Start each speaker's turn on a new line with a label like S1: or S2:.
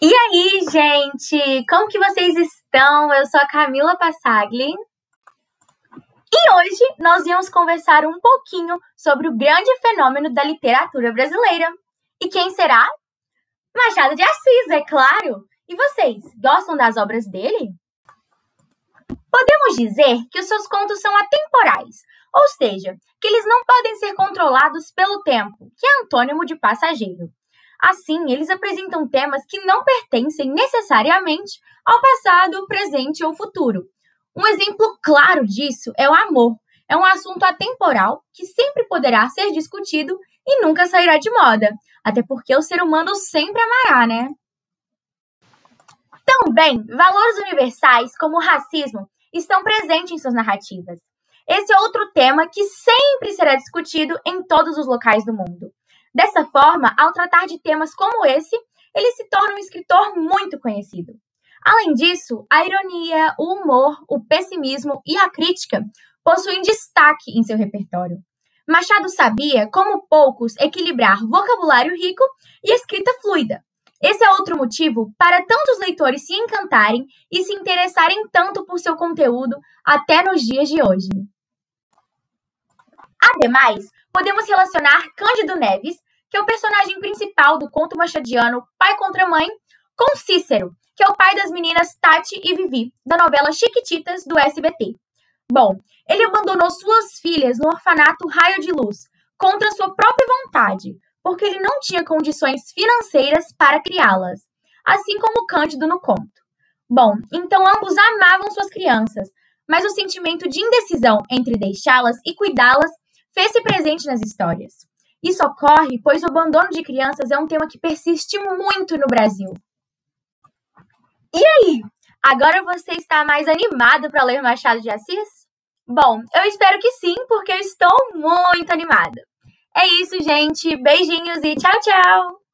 S1: E aí, gente? Como que vocês estão? Eu sou a Camila Passagli. E hoje nós íamos conversar um pouquinho sobre o grande fenômeno da literatura brasileira. E quem será? Machado de Assis, é claro! E vocês, gostam das obras dele? Podemos dizer que os seus contos são atemporais, ou seja, que eles não podem ser controlados pelo tempo, que é antônimo de passageiro. Assim, eles apresentam temas que não pertencem necessariamente ao passado, presente ou futuro. Um exemplo claro disso é o amor. É um assunto atemporal que sempre poderá ser discutido e nunca sairá de moda, até porque o ser humano sempre amará, né? Também, valores universais como o racismo estão presentes em suas narrativas. Esse é outro tema que sempre será discutido em todos os locais do mundo. Dessa forma, ao tratar de temas como esse, ele se torna um escritor muito conhecido. Além disso, a ironia, o humor, o pessimismo e a crítica possuem destaque em seu repertório. Machado sabia, como poucos, equilibrar vocabulário rico e escrita fluida. Esse é outro motivo para tantos leitores se encantarem e se interessarem tanto por seu conteúdo até nos dias de hoje. Ademais, podemos relacionar Cândido Neves, que é o personagem principal do conto machadiano Pai contra Mãe, com Cícero, que é o pai das meninas Tati e Vivi, da novela Chiquititas do SBT. Bom, ele abandonou suas filhas no orfanato Raio de Luz, contra sua própria vontade, porque ele não tinha condições financeiras para criá-las, assim como Cândido no conto. Bom, então ambos amavam suas crianças, mas o sentimento de indecisão entre deixá-las e cuidá-las fez-se presente nas histórias. Isso ocorre pois o abandono de crianças é um tema que persiste muito no Brasil. E aí? Agora você está mais animado para ler Machado de Assis? Bom, eu espero que sim, porque eu estou muito animada. É isso, gente. Beijinhos e tchau, tchau!